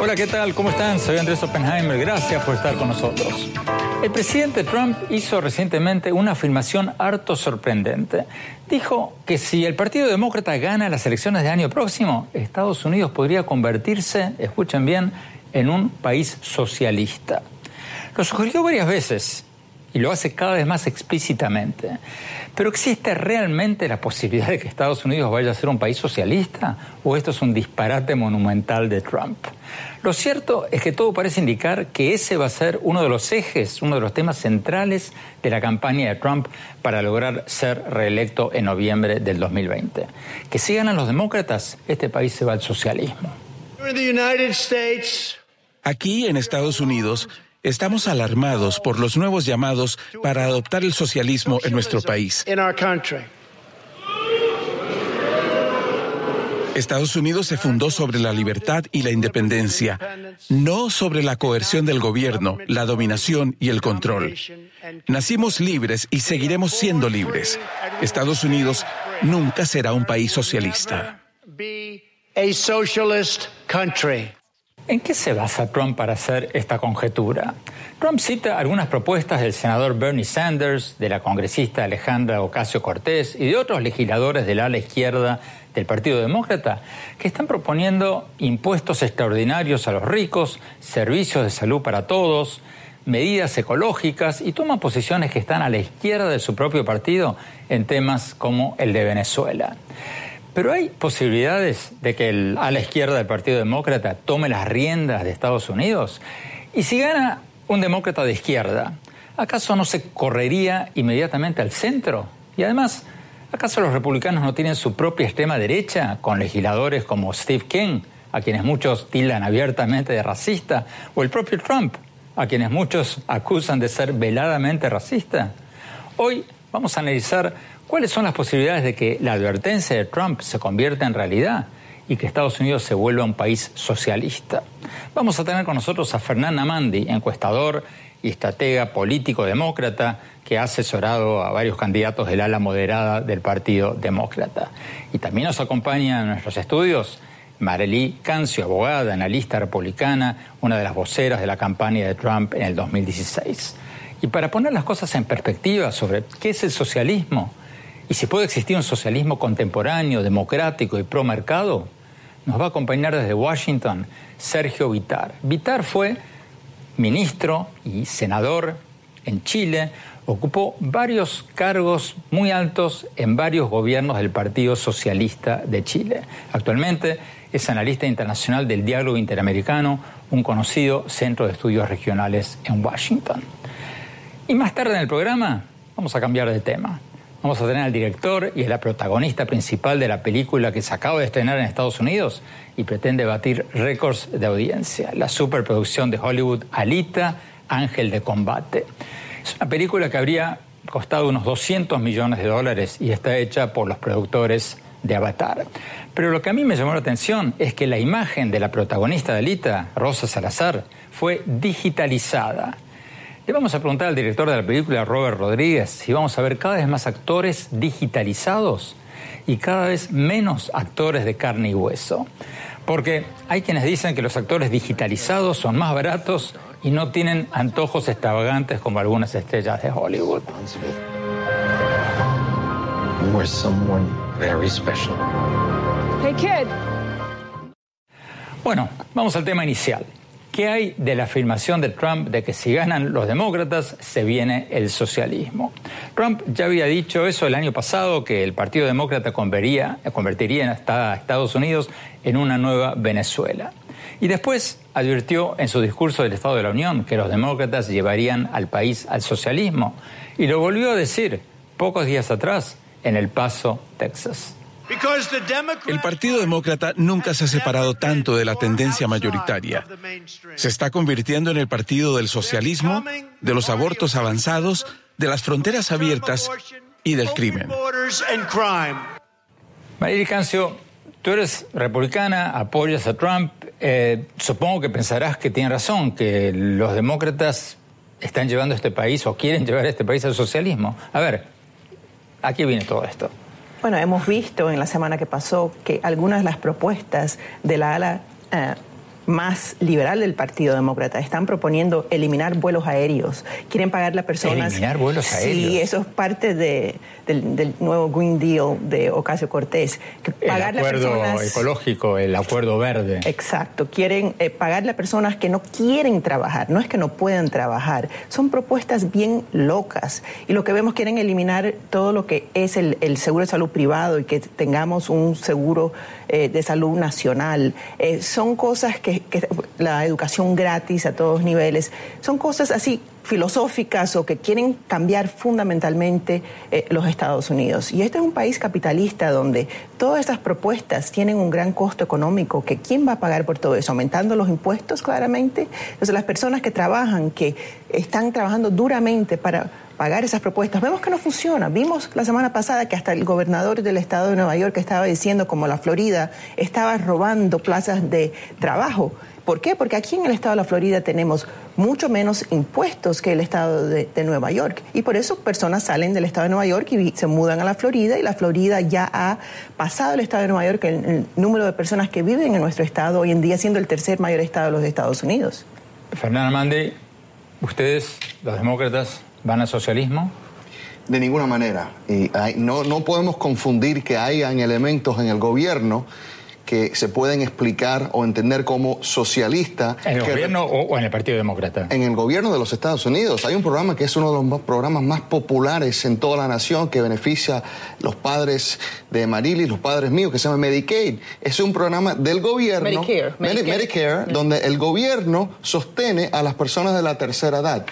Hola, ¿qué tal? ¿Cómo están? Soy Andrés Oppenheimer. Gracias por estar con nosotros. El presidente Trump hizo recientemente una afirmación harto sorprendente. Dijo que si el Partido Demócrata gana las elecciones de año próximo, Estados Unidos podría convertirse, escuchen bien, en un país socialista. Lo sugirió varias veces y lo hace cada vez más explícitamente. Pero ¿existe realmente la posibilidad de que Estados Unidos vaya a ser un país socialista? ¿O esto es un disparate monumental de Trump? Lo cierto es que todo parece indicar que ese va a ser uno de los ejes, uno de los temas centrales de la campaña de Trump para lograr ser reelecto en noviembre del 2020. Que si ganan los demócratas, este país se va al socialismo. Aquí en Estados Unidos, Estamos alarmados por los nuevos llamados para adoptar el socialismo en nuestro país. Estados Unidos se fundó sobre la libertad y la independencia, no sobre la coerción del gobierno, la dominación y el control. Nacimos libres y seguiremos siendo libres. Estados Unidos nunca será un país socialista. ¿En qué se basa Trump para hacer esta conjetura? Trump cita algunas propuestas del senador Bernie Sanders, de la congresista Alejandra Ocasio Cortés y de otros legisladores del ala izquierda del Partido Demócrata que están proponiendo impuestos extraordinarios a los ricos, servicios de salud para todos, medidas ecológicas y toman posiciones que están a la izquierda de su propio partido en temas como el de Venezuela. Pero hay posibilidades de que el, a la izquierda del Partido Demócrata tome las riendas de Estados Unidos. Y si gana un demócrata de izquierda, ¿acaso no se correría inmediatamente al centro? Y además, ¿acaso los republicanos no tienen su propia extrema derecha con legisladores como Steve King, a quienes muchos tildan abiertamente de racista, o el propio Trump, a quienes muchos acusan de ser veladamente racista? Hoy vamos a analizar ¿Cuáles son las posibilidades de que la advertencia de Trump se convierta en realidad y que Estados Unidos se vuelva un país socialista? Vamos a tener con nosotros a Fernán Amandi, encuestador y estratega político demócrata que ha asesorado a varios candidatos del ala moderada del Partido Demócrata. Y también nos acompaña en nuestros estudios Marely Cancio, abogada, analista republicana, una de las voceras de la campaña de Trump en el 2016. Y para poner las cosas en perspectiva sobre qué es el socialismo, y si puede existir un socialismo contemporáneo, democrático y pro mercado, nos va a acompañar desde Washington Sergio Vitar. Vitar fue ministro y senador en Chile, ocupó varios cargos muy altos en varios gobiernos del Partido Socialista de Chile. Actualmente es analista internacional del Diálogo Interamericano, un conocido centro de estudios regionales en Washington. Y más tarde en el programa vamos a cambiar de tema. Vamos a tener al director y a la protagonista principal de la película que se acaba de estrenar en Estados Unidos y pretende batir récords de audiencia. La superproducción de Hollywood Alita, Ángel de Combate. Es una película que habría costado unos 200 millones de dólares y está hecha por los productores de Avatar. Pero lo que a mí me llamó la atención es que la imagen de la protagonista de Alita, Rosa Salazar, fue digitalizada le vamos a preguntar al director de la película, Robert Rodríguez, si vamos a ver cada vez más actores digitalizados y cada vez menos actores de carne y hueso. Porque hay quienes dicen que los actores digitalizados son más baratos y no tienen antojos extravagantes como algunas estrellas de Hollywood. Hey kid. Bueno, vamos al tema inicial. ¿Qué hay de la afirmación de Trump de que si ganan los demócratas se viene el socialismo? Trump ya había dicho eso el año pasado, que el Partido Demócrata convertiría, convertiría a Estados Unidos en una nueva Venezuela. Y después advirtió en su discurso del Estado de la Unión que los demócratas llevarían al país al socialismo. Y lo volvió a decir pocos días atrás en El Paso, Texas. El Partido Demócrata nunca se ha separado tanto de la tendencia mayoritaria. Se está convirtiendo en el partido del socialismo, de los abortos avanzados, de las fronteras abiertas y del crimen. María Cancio, tú eres republicana, apoyas a Trump. Eh, supongo que pensarás que tiene razón, que los demócratas están llevando este país o quieren llevar este país al socialismo. A ver, aquí viene todo esto. Bueno, hemos visto en la semana que pasó que algunas de las propuestas de la ala eh, más liberal del Partido Demócrata. Están proponiendo eliminar vuelos aéreos. Quieren pagarle a personas. Eliminar vuelos aéreos. Sí, eso es parte de, del, nuevo Green Deal de Ocasio Cortés. el acuerdo ecológico, el acuerdo verde. Exacto. Quieren eh, pagarle a personas que no quieren trabajar. No es que no puedan trabajar. Son propuestas bien locas. Y lo que vemos, quieren eliminar todo lo que es el, seguro de salud privado y que tengamos un seguro eh, de salud nacional. Eh, son cosas que que, la educación gratis a todos niveles, son cosas así filosóficas o que quieren cambiar fundamentalmente eh, los Estados Unidos. Y este es un país capitalista donde todas estas propuestas tienen un gran costo económico, que quién va a pagar por todo eso, aumentando los impuestos claramente. Entonces las personas que trabajan, que están trabajando duramente para pagar esas propuestas. Vemos que no funciona. Vimos la semana pasada que hasta el gobernador del estado de Nueva York estaba diciendo como la Florida estaba robando plazas de trabajo. ¿Por qué? Porque aquí en el estado de la Florida tenemos mucho menos impuestos que el estado de, Nueva York. Y por eso personas salen del estado de Nueva York y se mudan a la Florida y la Florida ya ha pasado el estado de Nueva York el, el número de personas que viven en nuestro estado hoy en día siendo el tercer mayor estado de los Estados Unidos. Fernanda Mandi, ustedes, los demócratas, van al socialismo? De ninguna manera. Y no, no podemos confundir que hayan elementos en el gobierno que se pueden explicar o entender como socialista. ¿En el gobierno o, en el Partido Demócrata? En el gobierno de los Estados Unidos. Hay un programa que es uno de los programas más populares en toda la nación que beneficia a los padres de Marily, los padres míos, que se llama Medicaid. Es un programa del gobierno. Medicare. Medicare, donde el gobierno sostiene a las personas de la tercera edad.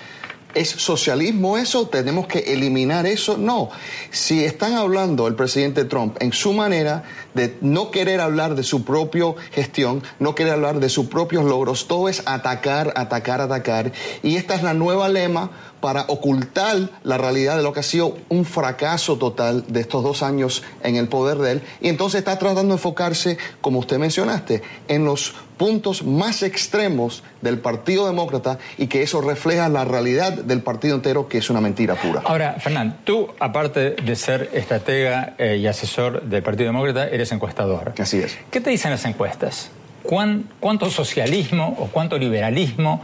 ¿Es socialismo eso? ¿Tenemos que eliminar eso? No. Si están hablando el presidente Trump en su manera de no querer hablar de su propia gestión, no querer hablar de sus propios logros, todo es atacar, atacar, atacar. Y esta es la nueva lema para ocultar la realidad de lo que ha sido un fracaso total de estos dos años en el poder de él. Y entonces está tratando de enfocarse, como usted mencionaste, en los puntos más extremos del Partido Demócrata y que eso refleja la realidad del partido entero, que es una mentira pura. Ahora, Fernán, tú, aparte de ser estratega eh, y asesor del Partido Demócrata, eres encuestador. Así es. ¿Qué te dicen las encuestas? ¿Cuánto socialismo o cuánto liberalismo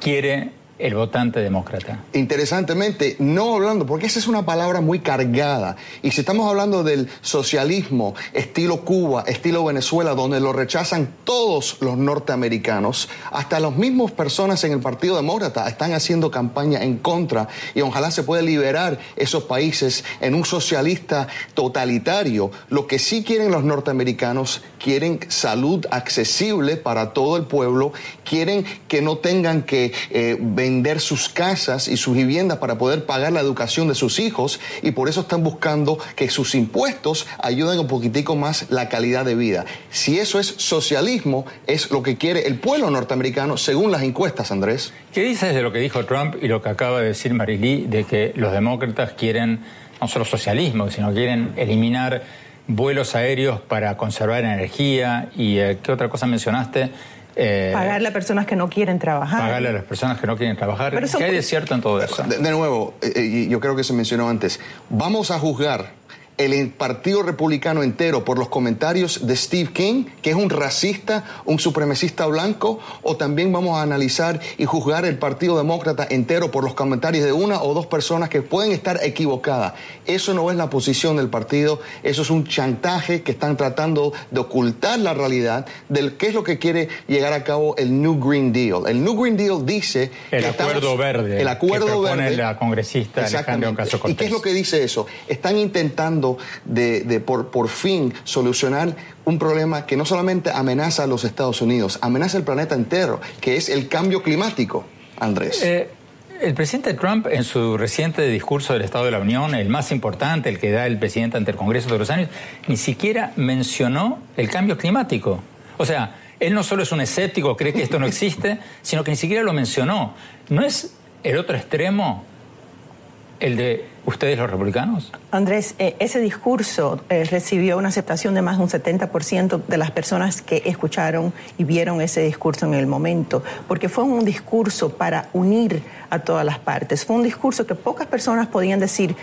quiere el votante demócrata. Interesantemente, no hablando, porque esa es una palabra muy cargada, y si estamos hablando del socialismo estilo Cuba, estilo Venezuela, donde lo rechazan todos los norteamericanos, hasta las mismas personas en el Partido Demócrata están haciendo campaña en contra, y ojalá se pueda liberar esos países en un socialista totalitario. Lo que sí quieren los norteamericanos, quieren salud accesible para todo el pueblo, quieren que no tengan que eh, vender sus casas y sus viviendas para poder pagar la educación de sus hijos y por eso están buscando que sus impuestos ayuden un poquitico más la calidad de vida. Si eso es socialismo, es lo que quiere el pueblo norteamericano según las encuestas, Andrés. ¿Qué dices de lo que dijo Trump y lo que acaba de decir Marilí de que los demócratas quieren no solo socialismo, sino quieren eliminar vuelos aéreos para conservar energía y eh, qué otra cosa mencionaste? Eh, pagarle a personas que no quieren trabajar. Pagarle a las personas que no quieren trabajar. ¿Qué hay de cierto en todo eso? De, nuevo, eh, yo creo que se mencionó antes, vamos a juzgar el Partido Republicano entero por los comentarios de Steve King, que es un racista, un supremacista blanco, o también vamos a analizar y juzgar el Partido Demócrata entero por los comentarios de una o dos personas que pueden estar equivocadas. Eso no es la posición del partido, eso es un chantaje que están tratando de ocultar la realidad del qué es lo que quiere llegar a cabo el New Green Deal. El New Green Deal dice... El acuerdo verde. El acuerdo que verde. la congresista Alejandra Ocasio ¿Y qué es lo que dice eso? Están intentando tratando de, por, por fin solucionar un problema que no solamente amenaza a los Estados Unidos, amenaza el planeta entero, que es el cambio climático, Andrés. Eh, el presidente Trump, en su reciente discurso del Estado de la Unión, el más importante, el que da el presidente ante el Congreso todos los años, ni siquiera mencionó el cambio climático. O sea, él no solo es un escéptico, cree que esto no existe, sino que ni siquiera lo mencionó. ¿No es el otro extremo el de ustedes los republicanos? Andrés, eh, ese discurso eh, recibió una aceptación de más de un 70% de las personas que escucharon y vieron ese discurso en el momento, porque fue un discurso para unir a todas las partes. Fue un discurso que pocas personas podían decir,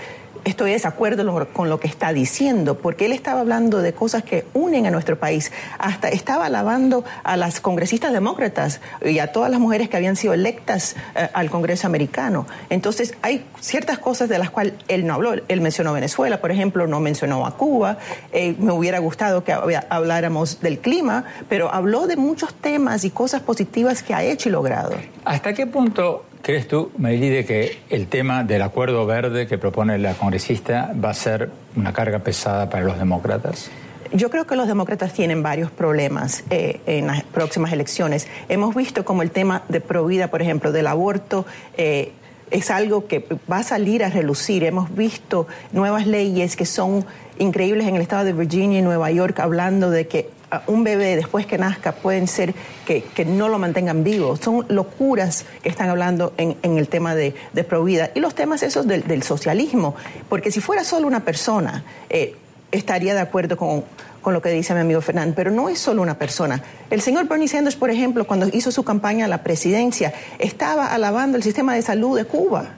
estoy de desacuerdo con lo que está diciendo, porque él estaba hablando de cosas que unen a nuestro país. Hasta estaba alabando a las congresistas demócratas y a todas las mujeres que habían sido electas eh, al Congreso americano. Entonces, hay ciertas cosas de las cuales él no habló. Él mencionó Venezuela, por ejemplo, no mencionó a Cuba. Eh, me hubiera gustado que habláramos del clima, pero habló de muchos temas y cosas positivas que ha hecho y logrado. ¿Hasta qué punto ¿Crees tú, de que el tema del acuerdo verde que propone la congresista va a ser una carga pesada para los demócratas? Yo creo que los demócratas tienen varios problemas eh, en las próximas elecciones. Hemos visto como el tema de provida, por ejemplo, del aborto, eh, es algo que va a salir a relucir. Hemos visto nuevas leyes que son increíbles en el estado de Virginia y Nueva York hablando de que un bebé después que nazca pueden ser que, no lo mantengan vivo. Son locuras que están hablando en, el tema de, de Provida. Y los temas esos del, socialismo, porque si fuera solo una persona, eh, estaría de acuerdo con, con lo que dice mi amigo Fernán, pero no es solo una persona. El señor Bernie Sanders, por ejemplo, cuando hizo su campaña a la presidencia, estaba alabando el sistema de salud de Cuba.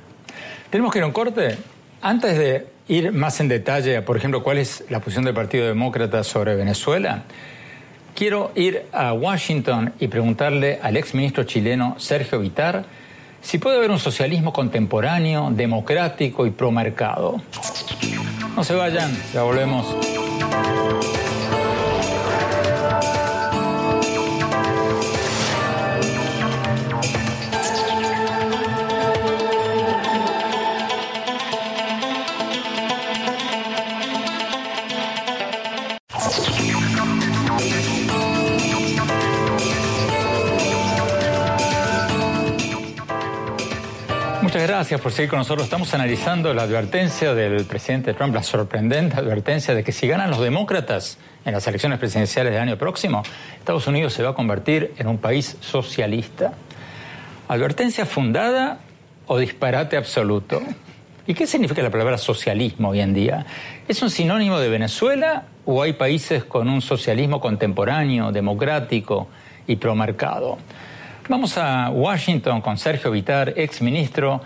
Tenemos que ir a un corte. Antes de ir más en detalle, por ejemplo, cuál es la posición del Partido Demócrata sobre Venezuela, Quiero ir a Washington y preguntarle al exministro chileno Sergio Vitar si puede haber un socialismo contemporáneo, democrático y promercado. No se vayan, ya volvemos. Gracias por seguir con nosotros. Estamos analizando la advertencia del presidente Trump, la sorprendente advertencia de que si ganan los demócratas en las elecciones presidenciales del año próximo, Estados Unidos se va a convertir en un país socialista. ¿Advertencia fundada o disparate absoluto? ¿Y qué significa la palabra socialismo hoy en día? ¿Es un sinónimo de Venezuela o hay países con un socialismo contemporáneo, democrático y promercado? Vamos a Washington con Sergio Vitar, ex ministro.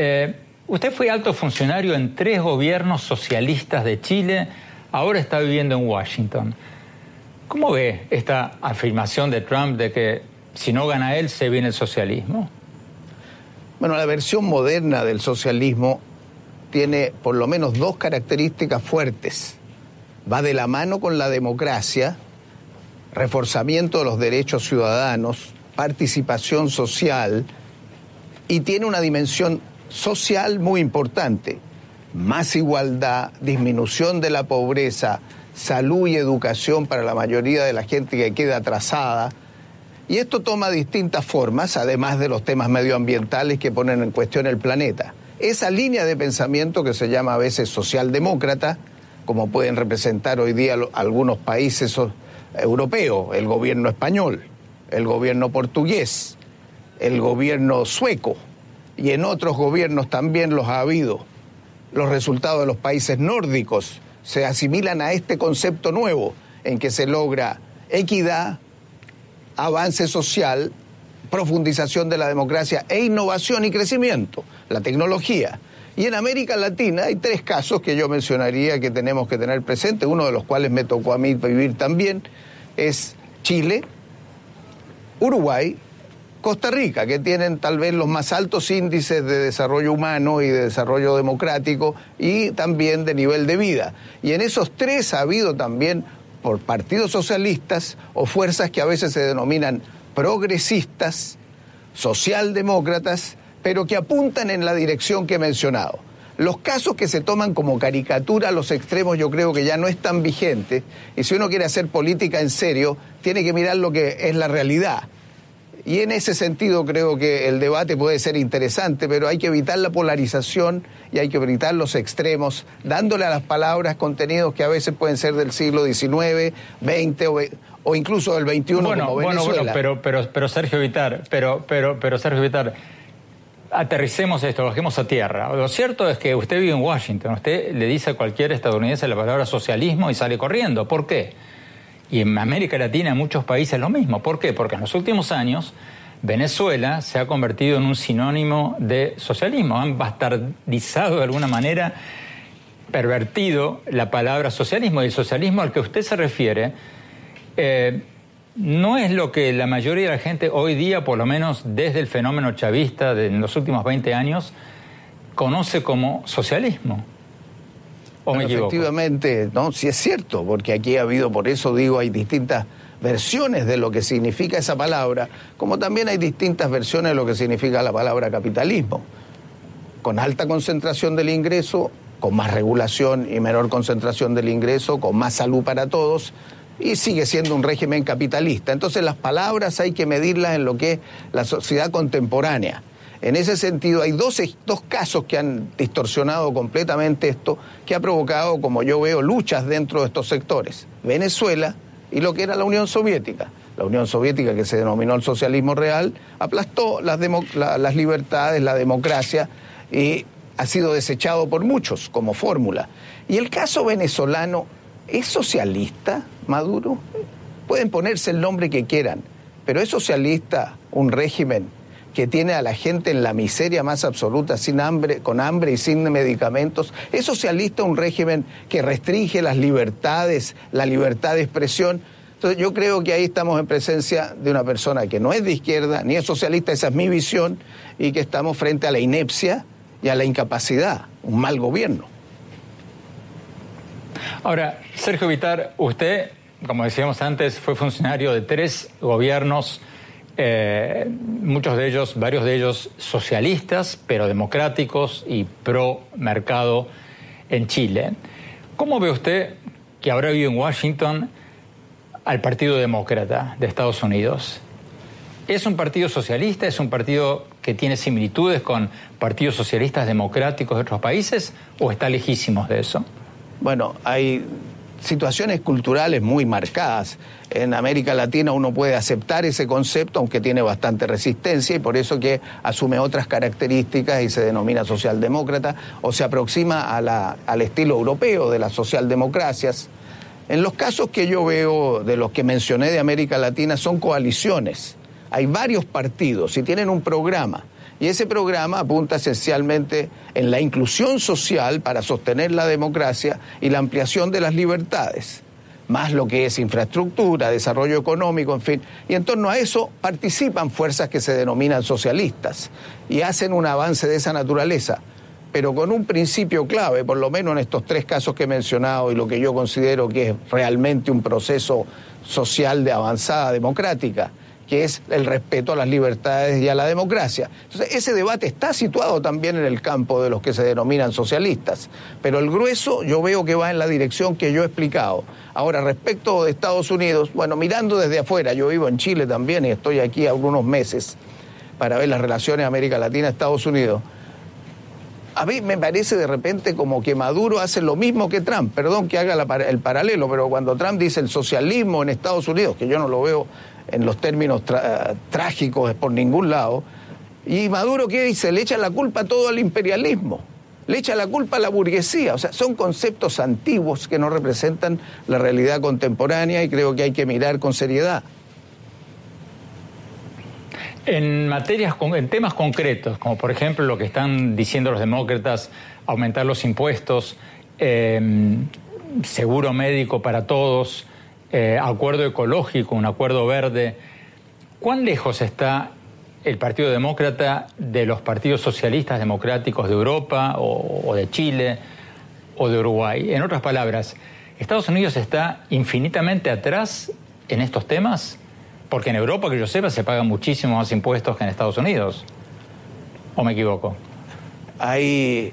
Eh, usted fue alto funcionario en tres gobiernos socialistas de Chile, ahora está viviendo en Washington. ¿Cómo ve esta afirmación de Trump de que si no gana él, se viene el socialismo? Bueno, la versión moderna del socialismo tiene por lo menos dos características fuertes. Va de la mano con la democracia, reforzamiento de los derechos ciudadanos, participación social y tiene una dimensión social muy importante. Más igualdad, disminución de la pobreza, salud y educación para la mayoría de la gente que queda atrasada. Y esto toma distintas formas, además de los temas medioambientales que ponen en cuestión el planeta. Esa línea de pensamiento que se llama a veces socialdemócrata, como pueden representar hoy día algunos países europeos, el gobierno español, el gobierno portugués, el gobierno sueco y en otros gobiernos también los ha habido. Los resultados de los países nórdicos se asimilan a este concepto nuevo en que se logra equidad, avance social, profundización de la democracia e innovación y crecimiento, la tecnología. Y en América Latina hay tres casos que yo mencionaría que tenemos que tener presente, uno de los cuales me tocó a mí vivir también, es Chile, Uruguay, Costa Rica, que tienen tal vez los más altos índices de desarrollo humano y de desarrollo democrático y también de nivel de vida. Y en esos tres ha habido también por partidos socialistas o fuerzas que a veces se denominan progresistas, socialdemócratas, pero que apuntan en la dirección que he mencionado. Los casos que se toman como caricatura a los extremos yo creo que ya no es tan vigente y si uno quiere hacer política en serio, tiene que mirar lo que es la realidad. Y en ese sentido creo que el debate puede ser interesante, pero hay que evitar la polarización y hay que evitar los extremos, dándole a las palabras contenidos que a veces pueden ser del siglo XIX, XX o, incluso del XXI bueno, como Venezuela. Bueno, bueno, pero, pero, pero Sergio Vitar, pero, pero, pero Sergio Vitar, aterricemos esto, bajemos a tierra. Lo cierto es que usted vive en Washington, usted le dice a cualquier estadounidense la palabra socialismo y sale corriendo. ¿Por qué? Y en América Latina, en muchos países, lo mismo. ¿Por qué? Porque en los últimos años Venezuela se ha convertido en un sinónimo de socialismo. Han bastardizado de alguna manera, pervertido la palabra socialismo. Y el socialismo al que usted se refiere eh, no es lo que la mayoría de la gente hoy día, por lo menos desde el fenómeno chavista de en los últimos 20 años, conoce como socialismo. Efectivamente, no, sí es cierto, porque aquí ha habido, por eso digo, hay distintas versiones de lo que significa esa palabra, como también hay distintas versiones de lo que significa la palabra capitalismo. Con alta concentración del ingreso, con más regulación y menor concentración del ingreso, con más salud para todos, y sigue siendo un régimen capitalista. Entonces las palabras hay que medirlas en lo que es la sociedad contemporánea. En ese sentido, hay dos, casos que han distorsionado completamente esto, que ha provocado, como yo veo, luchas dentro de estos sectores. Venezuela y lo que era la Unión Soviética. La Unión Soviética, que se denominó el socialismo real, aplastó las, las libertades, la democracia, y ha sido desechado por muchos como fórmula. Y el caso venezolano, ¿es socialista Maduro? Pueden ponerse el nombre que quieran, pero ¿es socialista un régimen que tiene a la gente en la miseria más absoluta, sin hambre, con hambre y sin medicamentos. ¿Es socialista un régimen que restringe las libertades, la libertad de expresión? Entonces yo creo que ahí estamos en presencia de una persona que no es de izquierda ni es socialista, esa es mi visión, y que estamos frente a la inepcia y a la incapacidad, un mal gobierno. Ahora, Sergio Vitar, usted, como decíamos antes, fue funcionario de tres gobiernos eh, muchos de ellos, varios de ellos socialistas, pero democráticos y pro mercado en Chile. ¿Cómo ve usted que ahora vive en Washington al Partido Demócrata de Estados Unidos? ¿Es un partido socialista? ¿Es un partido que tiene similitudes con partidos socialistas democráticos de otros países? ¿O está lejísimos de eso? Bueno, hay situaciones culturales muy marcadas. En América Latina uno puede aceptar ese concepto, aunque tiene bastante resistencia, y por eso que asume otras características y se denomina socialdemócrata, o se aproxima al estilo europeo de las socialdemocracias. En los casos que yo veo de los que mencioné de América Latina son coaliciones. Hay varios partidos y tienen un programa y ese programa apunta esencialmente en la inclusión social para sostener la democracia y la ampliación de las libertades, más lo que es infraestructura, desarrollo económico, en fin. Y en torno a eso participan fuerzas que se denominan socialistas y hacen un avance de esa naturaleza pero con un principio clave, por lo menos en estos tres casos que he mencionado y lo que yo considero que es realmente un proceso social de avanzada democrática, que es el respeto a las libertades y a la democracia. Entonces, ese debate está situado también en el campo de los que se denominan socialistas, pero el grueso yo veo que va en la dirección que yo he explicado. Ahora, respecto de Estados Unidos, bueno, mirando desde afuera, yo vivo en Chile también y estoy aquí algunos meses para ver las relaciones América Latina-Estados Unidos. A mí me parece de repente como que Maduro hace lo mismo que Trump. Perdón que haga el paralelo, pero cuando Trump dice el socialismo en Estados Unidos, que yo no lo veo en los términos trágicos por ningún lado. Y Maduro, ¿qué dice? Le echa la culpa todo al imperialismo, le echa la culpa a la burguesía. O sea, son conceptos antiguos que no representan la realidad contemporánea y creo que hay que mirar con seriedad. En materias, en temas concretos, como por ejemplo lo que están diciendo los demócratas, aumentar los impuestos, em, seguro médico para todos, eh, acuerdo ecológico, un acuerdo verde. ¿Cuán lejos está el Partido Demócrata de los partidos socialistas democráticos de Europa o, de Chile o de Uruguay? En otras palabras, ¿Estados Unidos está infinitamente atrás en estos temas? Porque en Europa, que yo sepa, se pagan muchísimos más impuestos que en Estados Unidos. ¿O me equivoco? Hay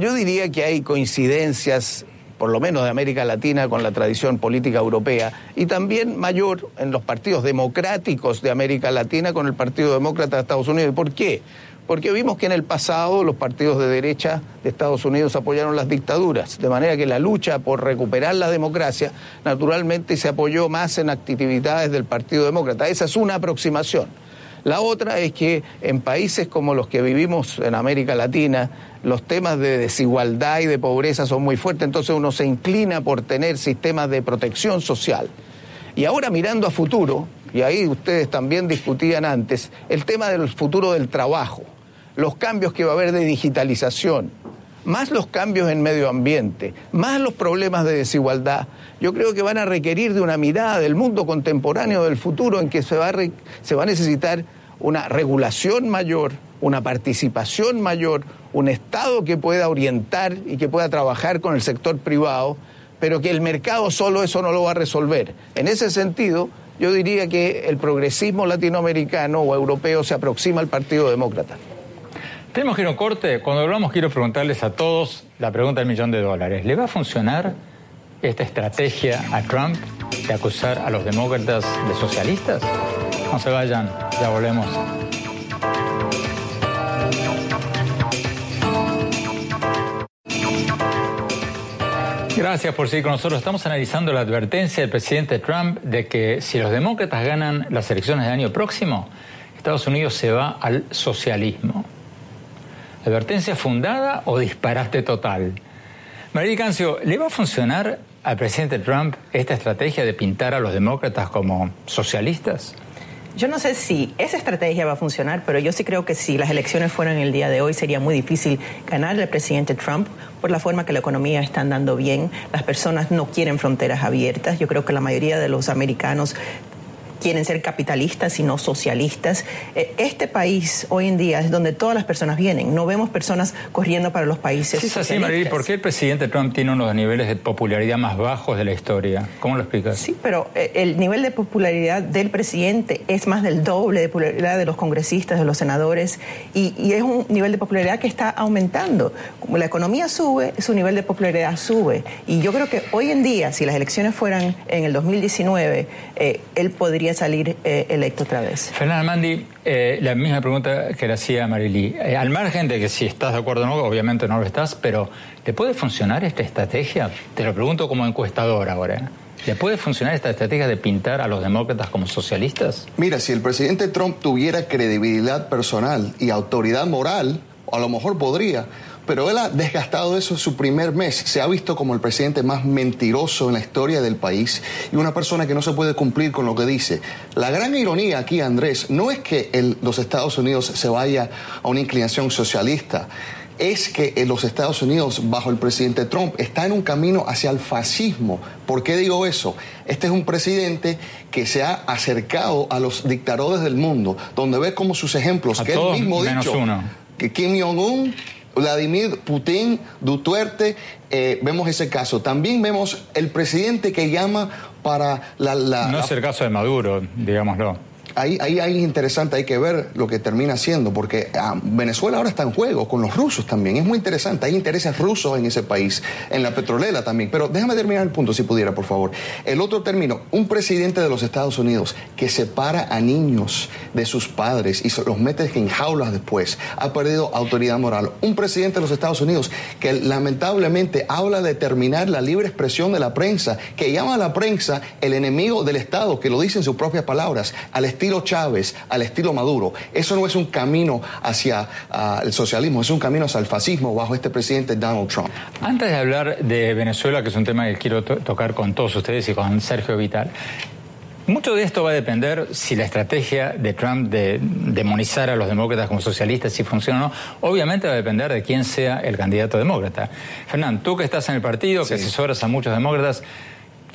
yo diría que hay coincidencias por lo menos de América Latina, con la tradición política europea, y también mayor en los partidos democráticos de América Latina con el Partido Demócrata de Estados Unidos. ¿Y por qué? Porque vimos que en el pasado los partidos de derecha de Estados Unidos apoyaron las dictaduras, de manera que la lucha por recuperar la democracia naturalmente se apoyó más en actividades del Partido Demócrata. Esa es una aproximación. La otra es que en países como los que vivimos en América Latina, los temas de desigualdad y de pobreza son muy fuertes, entonces uno se inclina por tener sistemas de protección social. Y ahora mirando a futuro, y ahí ustedes también discutían antes, el tema del futuro del trabajo, los cambios que va a haber de digitalización, más los cambios en medio ambiente, más los problemas de desigualdad, yo creo que van a requerir de una mirada del mundo contemporáneo del futuro en que se va a, se va a necesitar una regulación mayor, una participación mayor, un Estado que pueda orientar y que pueda trabajar con el sector privado, pero que el mercado solo eso no lo va a resolver. En ese sentido, yo diría que el progresismo latinoamericano o europeo se aproxima al Partido Demócrata. Tenemos que ir un corte. Cuando hablamos quiero preguntarles a todos la pregunta del millón de dólares. ¿Le va a funcionar esta estrategia a Trump de acusar a los demócratas de socialistas? No se vayan, ya volvemos. Gracias por seguir con nosotros. Estamos analizando la advertencia del presidente Trump de que si los demócratas ganan las elecciones del año próximo, Estados Unidos se va al socialismo. ¿Advertencia fundada o disparate total? María Cancio, ¿le va a funcionar al presidente Trump esta estrategia de pintar a los demócratas como socialistas? Yo no sé si esa estrategia va a funcionar, pero yo sí creo que si las elecciones fueran el día de hoy sería muy difícil ganar al presidente Trump por la forma que la economía está andando bien. Las personas no quieren fronteras abiertas. Yo creo que la mayoría de los americanos quieren ser capitalistas y no socialistas. Eh, este país hoy en día es donde todas las personas vienen. No vemos personas corriendo para los países. Sí, es así, María. ¿Por qué el presidente Trump tiene uno de los niveles de popularidad más bajos de la historia? ¿Cómo lo explicas? Sí, pero eh, el nivel de popularidad del presidente es más del doble de popularidad de los congresistas, de los senadores, y, y es un nivel de popularidad que está aumentando. Como la economía sube, su nivel de popularidad sube. Y yo creo que hoy en día, si las elecciones fueran en el 2019, eh, él podría salir eh, electo otra vez. Fernanda Mandi, eh, la misma pregunta que le hacía Marily. Eh, al margen de que si estás de acuerdo o no, obviamente no lo estás, pero ¿le puede funcionar esta estrategia? Te lo pregunto como encuestador ahora. ¿Le puede funcionar esta estrategia de pintar a los demócratas como socialistas? Mira, si el presidente Trump tuviera credibilidad personal y autoridad moral, a lo mejor podría, pero él ha desgastado eso su primer mes. Se ha visto como el presidente más mentiroso en la historia del país y una persona que no se puede cumplir con lo que dice. La gran ironía aquí, Andrés, no es que los Estados Unidos se vaya a una inclinación socialista es que en los Estados Unidos, bajo el presidente Trump, está en un camino hacia el fascismo. ¿Por qué digo eso? Este es un presidente que se ha acercado a los dictadores del mundo, donde ve como sus ejemplos, que él mismo dicho, que Kim Jong-un Vladimir Putin, Duterte, eh, vemos ese caso. También vemos el presidente que llama para la... no es el caso de Maduro, digámoslo ahí, ahí, es interesante, hay que ver lo que termina haciendo, porque ah, Venezuela ahora está en juego con los rusos también. Es muy interesante, hay intereses rusos en ese país, en la petrolera también. Pero déjame terminar el punto, si pudiera, por favor. El otro término, un presidente de los Estados Unidos que separa a niños de sus padres y los mete en jaulas después, ha perdido autoridad moral. Un presidente de los Estados Unidos que lamentablemente habla de terminar la libre expresión de la prensa, que llama a la prensa el enemigo del Estado, que lo dice en sus propias palabras, al estilo estilo Chávez, al estilo Maduro. Eso no es un camino hacia ah, el socialismo, es un camino hacia el fascismo bajo este presidente Donald Trump. Antes de hablar de Venezuela, que es un tema que quiero tocar con todos ustedes y con Sergio Vital, mucho de esto va a depender si la estrategia de Trump de demonizar a los demócratas como socialistas, si funciona o no. Obviamente va a depender de quién sea el candidato demócrata. Fernán, tú que estás en el partido, que asesoras a muchos demócratas,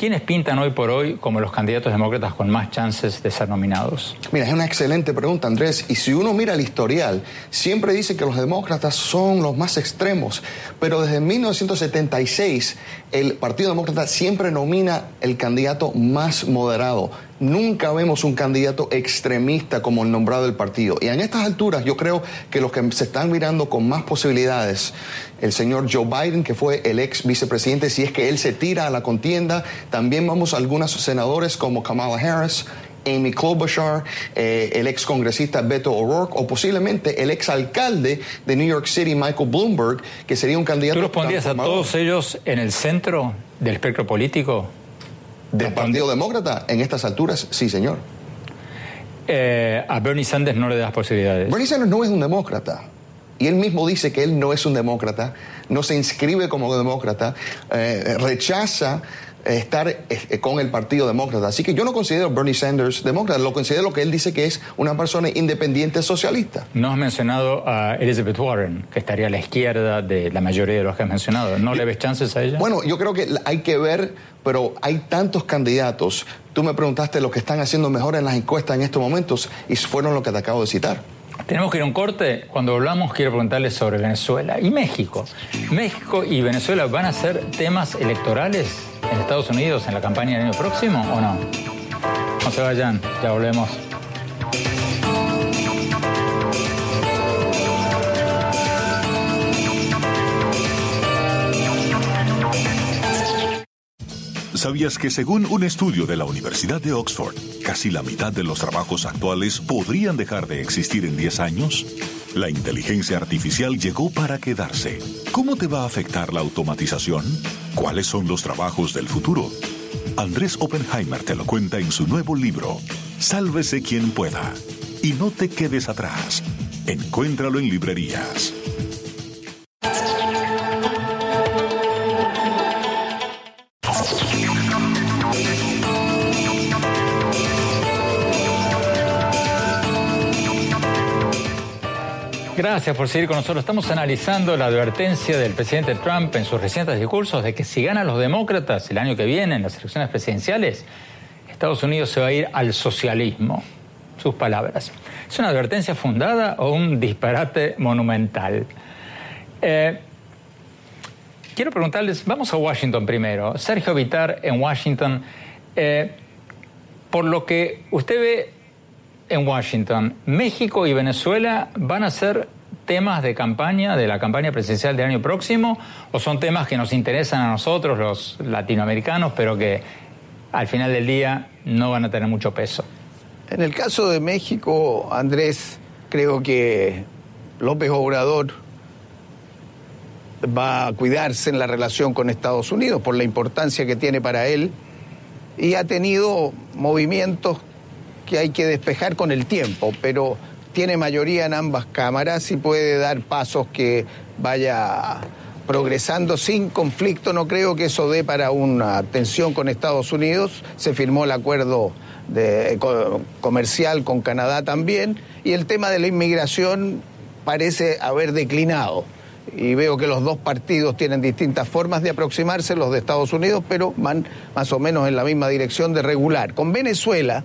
¿Quiénes pintan hoy por hoy como los candidatos demócratas con más chances de ser nominados? Mira, es una excelente pregunta, Andrés. Y si uno mira el historial, siempre dice que los demócratas son los más extremos. Pero desde 1976, el Partido Demócrata siempre nomina el candidato más moderado nunca vemos un candidato extremista como el nombrado del partido. Y en estas alturas yo creo que los que se están mirando con más posibilidades, el señor Joe Biden, que fue el ex vicepresidente, si es que él se tira a la contienda, también vamos a algunos senadores como Kamala Harris, Amy Klobuchar, eh, el ex congresista Beto O'Rourke o posiblemente el ex alcalde de New York City, Michael Bloomberg, que sería un candidato. ¿Tú respondías a todos ellos en el centro del espectro político? ¿Del Partido Demócrata? En estas alturas, sí, señor. Eh, a Bernie Sanders no le das posibilidades. Bernie Sanders no es un demócrata. Y él mismo dice que él no es un demócrata, no se inscribe como demócrata, eh, rechaza estar eh, con el Partido Demócrata. Así que yo no considero a Bernie Sanders demócrata, lo considero lo que él dice que es una persona independiente socialista. No has mencionado a Elizabeth Warren, que estaría a la izquierda de la mayoría de los que has mencionado. ¿No le ves chances a ella? Bueno, yo creo que hay que ver, pero hay tantos candidatos. Tú me preguntaste lo que están haciendo mejor en las encuestas en estos momentos y fueron lo que te acabo de citar. Tenemos que ir a un corte. Cuando hablamos, quiero preguntarles sobre Venezuela y México. ¿México y Venezuela van a ser temas electorales en Estados Unidos en la campaña del año próximo o no? No se vayan, ya volvemos. ¿Sabías que según un estudio de la Universidad de Oxford, casi la mitad de los trabajos actuales podrían dejar de existir en 10 años? La inteligencia artificial llegó para quedarse. ¿Cómo te va a afectar la automatización? ¿Cuáles son los trabajos del futuro? Andrés Oppenheimer te lo cuenta en su nuevo libro, Sálvese quien pueda. Y no te quedes atrás. Encuéntralo en librerías. Gracias por seguir con nosotros. Estamos analizando la advertencia del presidente Trump en sus recientes discursos de que si ganan los demócratas el año que viene en las elecciones presidenciales, Estados Unidos se va a ir al socialismo. Sus palabras. ¿Es una advertencia fundada o un disparate monumental? Eh, quiero preguntarles, vamos a Washington primero. Sergio Vitar en Washington. Eh, por lo que usted ve en Washington, ¿México y Venezuela van a ser temas de campaña, de la campaña presidencial del año próximo, o son temas que nos interesan a nosotros, los latinoamericanos, pero que al final del día no van a tener mucho peso? En el caso de México, Andrés, creo que López Obrador va a cuidarse en la relación con Estados Unidos por la importancia que tiene para él y ha tenido movimientos que hay que despejar con el tiempo, pero tiene mayoría en ambas cámaras y puede dar pasos que vaya progresando sin conflicto. No creo que eso dé para una tensión con Estados Unidos. Se firmó el acuerdo de, comercial con Canadá también y el tema de la inmigración parece haber declinado. Y veo que los dos partidos tienen distintas formas de aproximarse, los de Estados Unidos, pero van más o menos en la misma dirección de regular. Con Venezuela,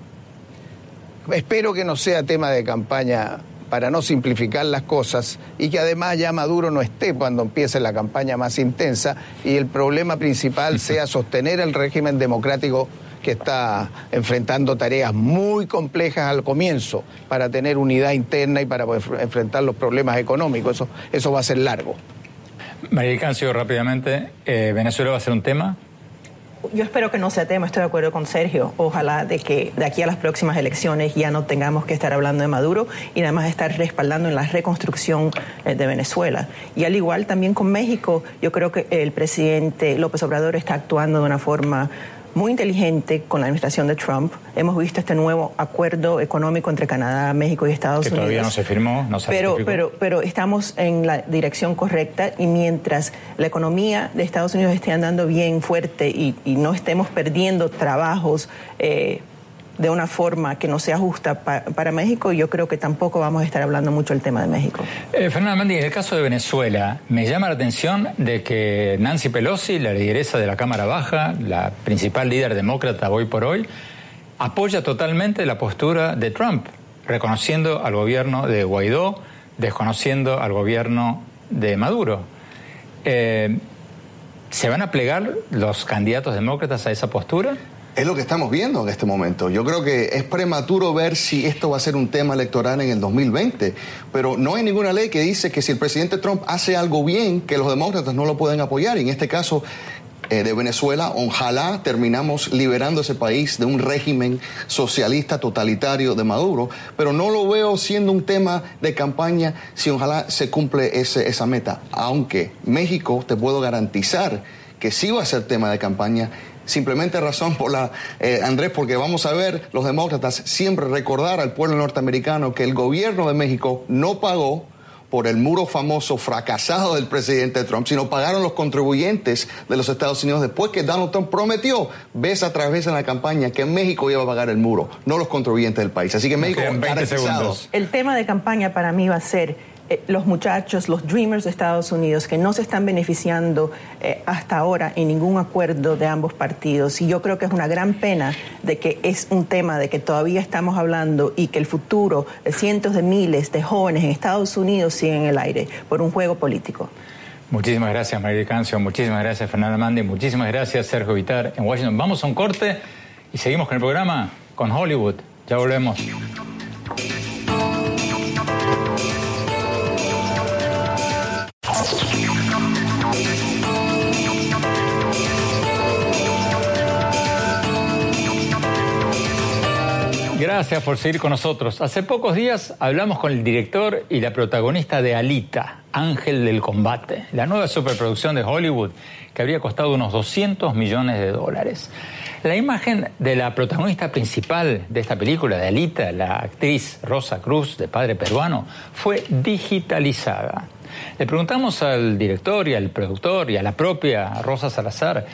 espero que no sea tema de campaña para no simplificar las cosas y que además ya Maduro no esté cuando empiece la campaña más intensa y el problema principal sea sostener el régimen democrático que está enfrentando tareas muy complejas al comienzo para tener unidad interna y para enfrentar los problemas económicos. Eso, eso va a ser largo. María Cancio, rápidamente, eh, ¿Venezuela va a ser un tema? Yo espero que no sea tema, estoy de acuerdo con Sergio. Ojalá de que de aquí a las próximas elecciones ya no tengamos que estar hablando de Maduro y nada más estar respaldando en la reconstrucción eh, de Venezuela. Y al igual también con México, yo creo que el presidente López Obrador está actuando de una forma muy inteligente con la administración de Trump. Hemos visto este nuevo acuerdo económico entre Canadá, México y Estados que Unidos. Todavía no se firmó, no se pero, pero, pero estamos en la dirección correcta y mientras la economía de Estados Unidos esté andando bien fuerte y, no estemos perdiendo trabajos, eh, de una forma que no sea justa para México, yo creo que tampoco vamos a estar hablando mucho del tema de México. Eh, Fernando Mandi, en el caso de Venezuela, me llama la atención de que Nancy Pelosi, la lideresa de la Cámara Baja, la principal líder demócrata hoy por hoy, apoya totalmente la postura de Trump, reconociendo al gobierno de Guaidó, desconociendo al gobierno de Maduro. Eh, ¿Se van a plegar los candidatos demócratas a esa postura? Es lo que estamos viendo en este momento. Yo creo que es prematuro ver si esto va a ser un tema electoral en el 2020, pero no hay ninguna ley que dice que si el presidente Trump hace algo bien, que los demócratas no lo pueden apoyar. Y en este caso, eh, de Venezuela, ojalá terminamos liberando ese país de un régimen socialista totalitario de Maduro, pero no lo veo siendo un tema de campaña si ojalá se cumple ese, esa meta, aunque México te puedo garantizar que sí va a ser tema de campaña simplemente razón por la, eh, Andrés, porque vamos a ver los demócratas siempre recordar al pueblo norteamericano que el gobierno de México no pagó por el muro famoso fracasado del presidente Trump, sino pagaron los contribuyentes de los Estados Unidos después que Donald Trump prometió, ves a través de la campaña, que México iba a pagar el muro, no los contribuyentes del país. Así que México... El tema de campaña para mí va a ser eh, los muchachos, los Dreamers de Estados Unidos, que no se están beneficiando eh, hasta ahora en ningún acuerdo de ambos partidos. Y yo creo que es una gran pena de que es un tema de que todavía estamos hablando y que el futuro de cientos de miles de jóvenes en Estados Unidos sigue en el aire por un juego político. Muchísimas gracias, María Cancio. Muchísimas gracias, Fernanda Mandi. Muchísimas gracias, Sergio Vitar, en Washington. Vamos a un corte y seguimos con el programa con Hollywood. Ya volvemos. Gracias por seguir con nosotros. Hace pocos días hablamos con el director y la protagonista de Alita, Ángel del Combate, la nueva superproducción de Hollywood que habría costado unos 200 millones de dólares. La imagen de la protagonista principal de esta película, de Alita, la actriz Rosa Cruz, de padre peruano, fue digitalizada. Le preguntamos al director y al productor y a la propia Rosa Salazar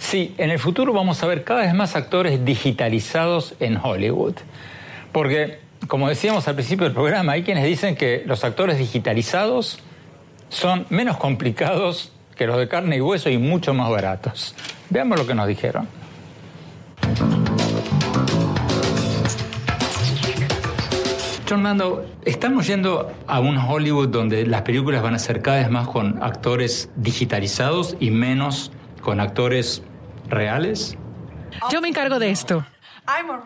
Sí, en el futuro vamos a ver cada vez más actores digitalizados en Hollywood. Porque, como decíamos al principio del programa, hay quienes dicen que los actores digitalizados son menos complicados que los de carne y hueso y mucho más baratos. Veamos lo que nos dijeron. John Mando, estamos yendo a un Hollywood donde las películas van a ser cada vez más con actores digitalizados y menos con actores reales? Yo me encargo de esto.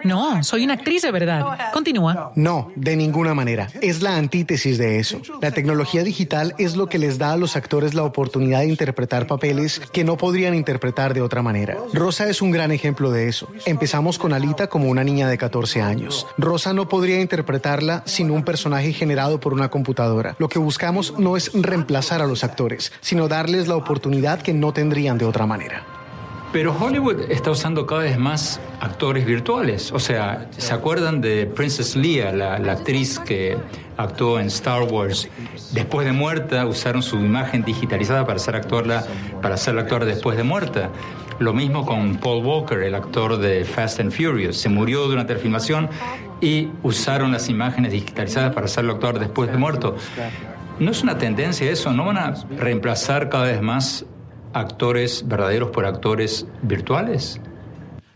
No, soy una actriz de verdad. Continúa. No, de ninguna manera. Es la antítesis de eso. La tecnología digital es lo que les da a los actores la oportunidad de interpretar papeles que no podrían interpretar de otra manera. Rosa es un gran ejemplo de eso. Empezamos con Alita como una niña de 14 años. Rosa no podría interpretarla sin un personaje generado por una computadora. Lo que buscamos no es reemplazar a los actores, sino darles la oportunidad que no tendrían de otra manera. Pero Hollywood está usando cada vez más actores virtuales. O sea, ¿se acuerdan de Princess Leia, la, actriz que actuó en Star Wars? Después de muerta, usaron su imagen digitalizada para hacer actorla, para hacerla actuar después de muerta. Lo mismo con Paul Walker, el actor de Fast and Furious. Se murió durante la filmación y usaron las imágenes digitalizadas para hacerlo actuar después de muerto. ¿No es una tendencia eso? ¿No van a reemplazar cada vez más actores verdaderos por actores virtuales?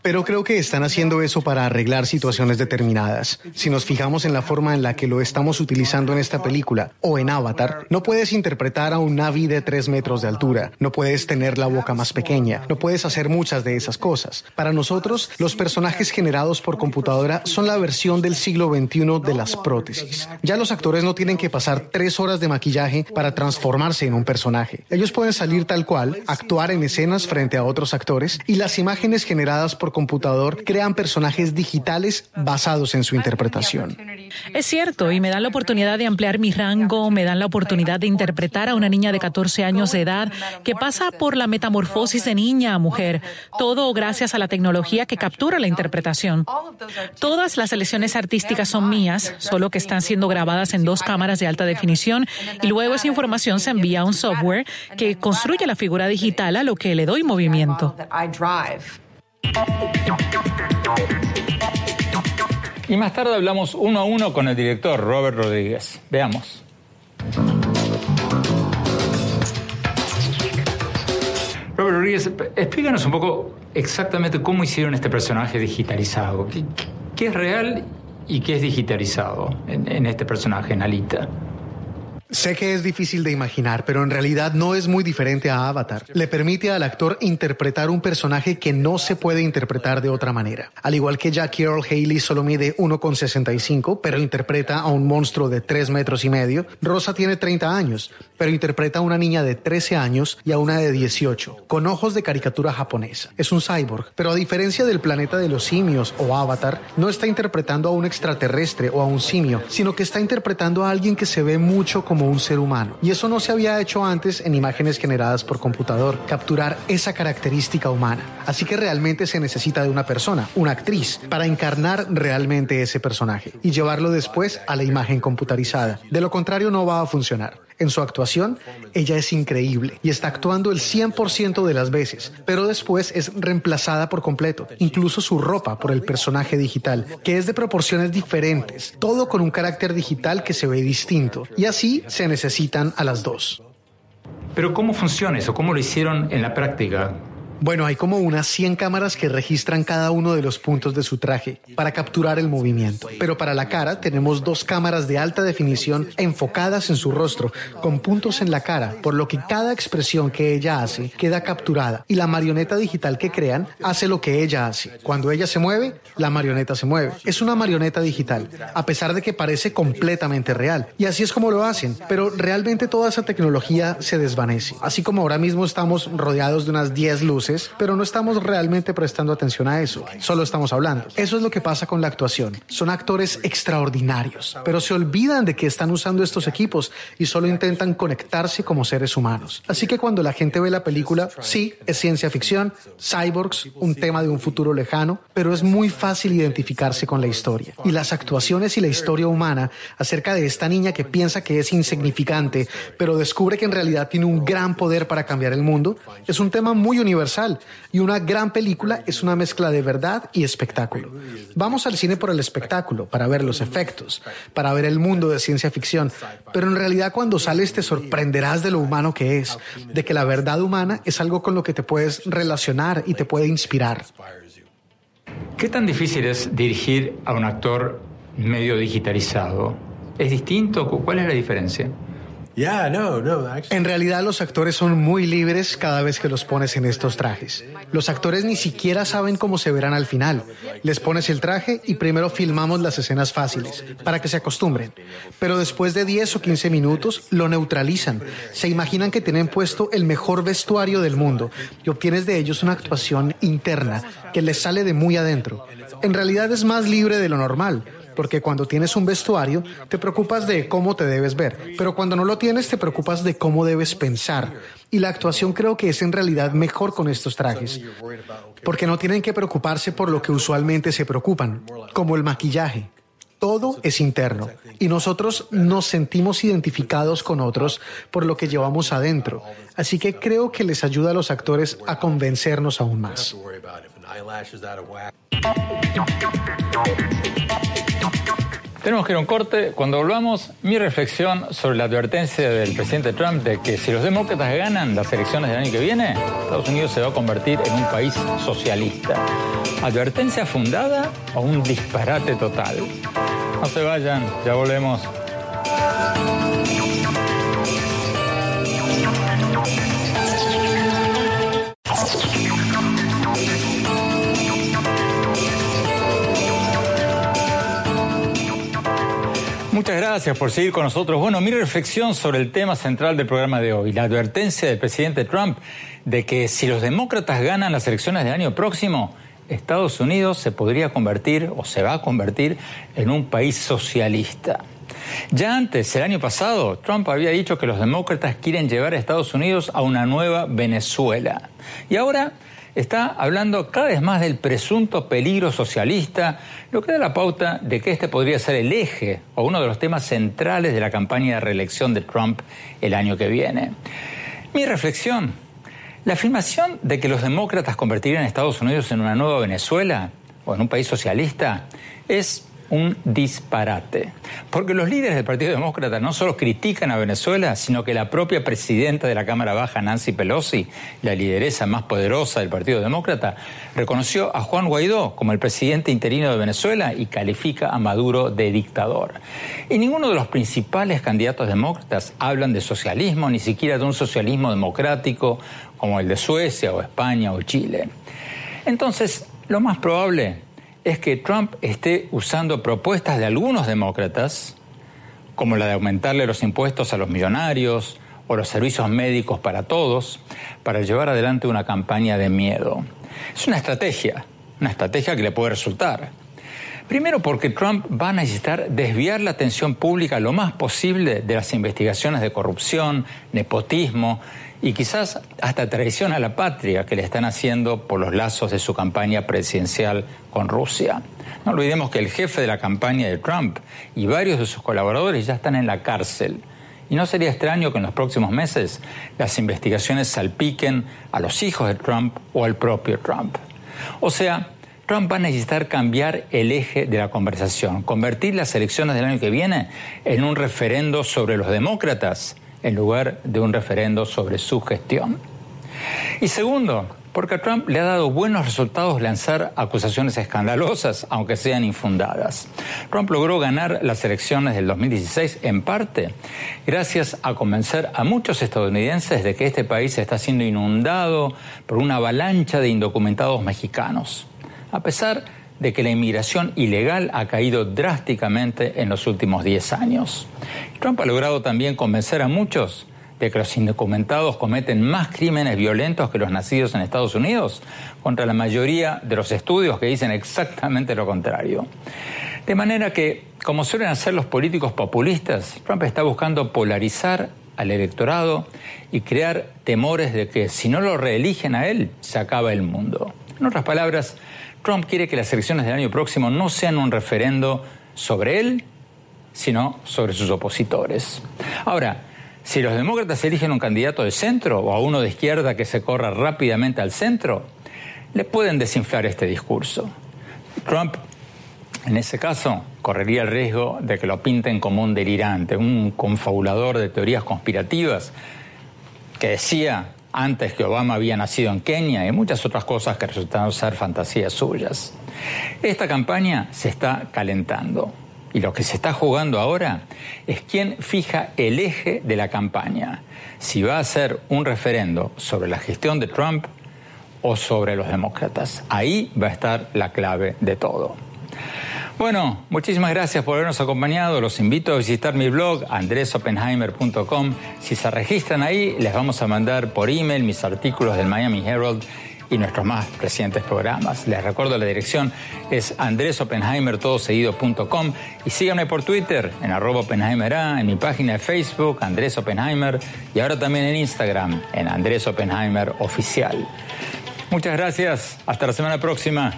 Pero creo que están haciendo eso para arreglar situaciones determinadas. Si nos fijamos en la forma en la que lo estamos utilizando en esta película o en Avatar, no puedes interpretar a un Navi de tres metros de altura, no puedes tener la boca más pequeña, no puedes hacer muchas de esas cosas. Para nosotros, los personajes generados por computadora son la versión del siglo XXI de las prótesis. Ya los actores no tienen que pasar tres horas de maquillaje para transformarse en un personaje. Ellos pueden salir tal cual, actuar en escenas frente a otros actores y las imágenes generadas por computador crean personajes digitales basados en su interpretación. Es cierto, y me dan la oportunidad de ampliar mi rango, me dan la oportunidad de interpretar a una niña de 14 años de edad que pasa por la metamorfosis de niña a mujer, todo gracias a la tecnología que captura la interpretación. Todas las selecciones artísticas son mías, solo que están siendo grabadas en dos cámaras de alta definición y luego esa información se envía a un software que construye la figura digital a lo que le doy movimiento. Y más tarde hablamos uno a uno con el director Robert Rodríguez. Veamos. Robert Rodríguez, explícanos un poco exactamente cómo hicieron este personaje digitalizado. ¿Qué, es real y qué es digitalizado en, en este personaje, en Alita? Sé que es difícil de imaginar, pero en realidad no es muy diferente a Avatar. Le permite al actor interpretar un personaje que no se puede interpretar de otra manera. Al igual que Jackie Earl Haley solo mide 1,65, pero interpreta a un monstruo de 3 metros y medio, Rosa tiene 30 años, pero interpreta a una niña de 13 años y a una de 18, con ojos de caricatura japonesa. Es un cyborg, pero a diferencia del planeta de los simios o Avatar, no está interpretando a un extraterrestre o a un simio, sino que está interpretando a alguien que se ve mucho como un ser humano. Y eso no se había hecho antes en imágenes generadas por computador, capturar esa característica humana. Así que realmente se necesita de una persona, una actriz, para encarnar realmente ese personaje y llevarlo después a la imagen computarizada. De lo contrario no va a funcionar. En su actuación, ella es increíble y está actuando el 100% de las veces, pero después es reemplazada por completo, incluso su ropa por el personaje digital, que es de proporciones diferentes, todo con un carácter digital que se ve distinto, y así se necesitan a las dos. Pero ¿cómo funciona eso? ¿Cómo lo hicieron en la práctica? Bueno, hay como unas 100 cámaras que registran cada uno de los puntos de su traje para capturar el movimiento. Pero para la cara tenemos dos cámaras de alta definición enfocadas en su rostro, con puntos en la cara, por lo que cada expresión que ella hace queda capturada y la marioneta digital que crean hace lo que ella hace. Cuando ella se mueve, la marioneta se mueve. Es una marioneta digital, a pesar de que parece completamente real. Y así es como lo hacen, pero realmente toda esa tecnología se desvanece. Así como ahora mismo estamos rodeados de unas 10 luces pero no estamos realmente prestando atención a eso, solo estamos hablando. Eso es lo que pasa con la actuación. Son actores extraordinarios, pero se olvidan de que están usando estos equipos y solo intentan conectarse como seres humanos. Así que cuando la gente ve la película, sí, es ciencia ficción, cyborgs, un tema de un futuro lejano, pero es muy fácil identificarse con la historia. Y las actuaciones y la historia humana acerca de esta niña que piensa que es insignificante, pero descubre que en realidad tiene un gran poder para cambiar el mundo, es un tema muy universal y una gran película es una mezcla de verdad y espectáculo. Vamos al cine por el espectáculo, para ver los efectos, para ver el mundo de ciencia ficción, pero en realidad cuando sales te sorprenderás de lo humano que es, de que la verdad humana es algo con lo que te puedes relacionar y te puede inspirar. ¿Qué tan difícil es dirigir a un actor medio digitalizado? ¿Es distinto? ¿Cuál es la diferencia? En realidad los actores son muy libres cada vez que los pones en estos trajes. Los actores ni siquiera saben cómo se verán al final. Les pones el traje y primero filmamos las escenas fáciles para que se acostumbren. Pero después de 10 o 15 minutos lo neutralizan. Se imaginan que tienen puesto el mejor vestuario del mundo y obtienes de ellos una actuación interna que les sale de muy adentro. En realidad es más libre de lo normal porque cuando tienes un vestuario te preocupas de cómo te debes ver, pero cuando no lo tienes te preocupas de cómo debes pensar. Y la actuación creo que es en realidad mejor con estos trajes, porque no tienen que preocuparse por lo que usualmente se preocupan, como el maquillaje. Todo es interno y nosotros nos sentimos identificados con otros por lo que llevamos adentro. Así que creo que les ayuda a los actores a convencernos aún más. Tenemos que ir a un corte. Cuando volvamos, mi reflexión sobre la advertencia del presidente Trump de que si los demócratas ganan las elecciones del año que viene, Estados Unidos se va a convertir en un país socialista. ¿Advertencia fundada o un disparate total? No se vayan, ya volvemos. Muchas gracias por seguir con nosotros. Bueno, mi reflexión sobre el tema central del programa de hoy, la advertencia del presidente Trump de que si los demócratas ganan las elecciones del año próximo, Estados Unidos se podría convertir o se va a convertir en un país socialista. Ya antes, el año pasado, Trump había dicho que los demócratas quieren llevar a Estados Unidos a una nueva Venezuela. Y ahora está hablando cada vez más del presunto peligro socialista, lo que da la pauta de que este podría ser el eje o uno de los temas centrales de la campaña de reelección de Trump el año que viene. Mi reflexión, la afirmación de que los demócratas convertirían a Estados Unidos en una nueva Venezuela o en un país socialista es un disparate. Porque los líderes del Partido Demócrata no solo critican a Venezuela, sino que la propia presidenta de la Cámara Baja, Nancy Pelosi, la lideresa más poderosa del Partido Demócrata, reconoció a Juan Guaidó como el presidente interino de Venezuela y califica a Maduro de dictador. Y ninguno de los principales candidatos demócratas hablan de socialismo, ni siquiera de un socialismo democrático como el de Suecia o España o Chile. Entonces, lo más probable es que Trump esté usando propuestas de algunos demócratas, como la de aumentarle los impuestos a los millonarios o los servicios médicos para todos, para llevar adelante una campaña de miedo. Es una estrategia, una estrategia que le puede resultar. Primero porque Trump va a necesitar desviar la atención pública lo más posible de las investigaciones de corrupción, nepotismo y quizás hasta traición a la patria que le están haciendo por los lazos de su campaña presidencial con Rusia. No olvidemos que el jefe de la campaña de Trump y varios de sus colaboradores ya están en la cárcel. Y no sería extraño que en los próximos meses las investigaciones salpiquen a los hijos de Trump o al propio Trump. O sea, Trump va a necesitar cambiar el eje de la conversación, convertir las elecciones del año que viene en un referendo sobre los demócratas en lugar de un referendo sobre su gestión. Y segundo, porque a Trump le ha dado buenos resultados lanzar acusaciones escandalosas, aunque sean infundadas. Trump logró ganar las elecciones del 2016 en parte gracias a convencer a muchos estadounidenses de que este país está siendo inundado por una avalancha de indocumentados mexicanos. A pesar de que la inmigración ilegal ha caído drásticamente en los últimos 10 años. Trump ha logrado también convencer a muchos de que los indocumentados cometen más crímenes violentos que los nacidos en Estados Unidos, contra la mayoría de los estudios que dicen exactamente lo contrario. De manera que, como suelen hacer los políticos populistas, Trump está buscando polarizar al electorado y crear temores de que si no lo reeligen a él, se acaba el mundo. En otras palabras, Trump quiere que las elecciones del año próximo no sean un referendo sobre él, sino sobre sus opositores. Ahora, si los demócratas eligen un candidato de centro o a uno de izquierda que se corra rápidamente al centro, le pueden desinflar este discurso. Trump, en ese caso, correría el riesgo de que lo pinten como un delirante, un confabulador de teorías conspirativas que decía antes que Obama había nacido en Kenia y muchas otras cosas que resultaron ser fantasías suyas. Esta campaña se está calentando y lo que se está jugando ahora es quién fija el eje de la campaña, si va a ser un referendo sobre la gestión de Trump o sobre los demócratas. Ahí va a estar la clave de todo. Bueno, muchísimas gracias por habernos acompañado. Los invito a visitar mi blog andresopenheimer.com. Si se registran ahí, les vamos a mandar por email mis artículos del Miami Herald y nuestros más recientes programas. Les recuerdo la dirección es andresopenheimertodoseguido.com y síganme por Twitter en arroba en mi página de Facebook Andrés Oppenheimer y ahora también en Instagram en Andrés Oppenheimer Oficial. Muchas gracias, hasta la semana próxima.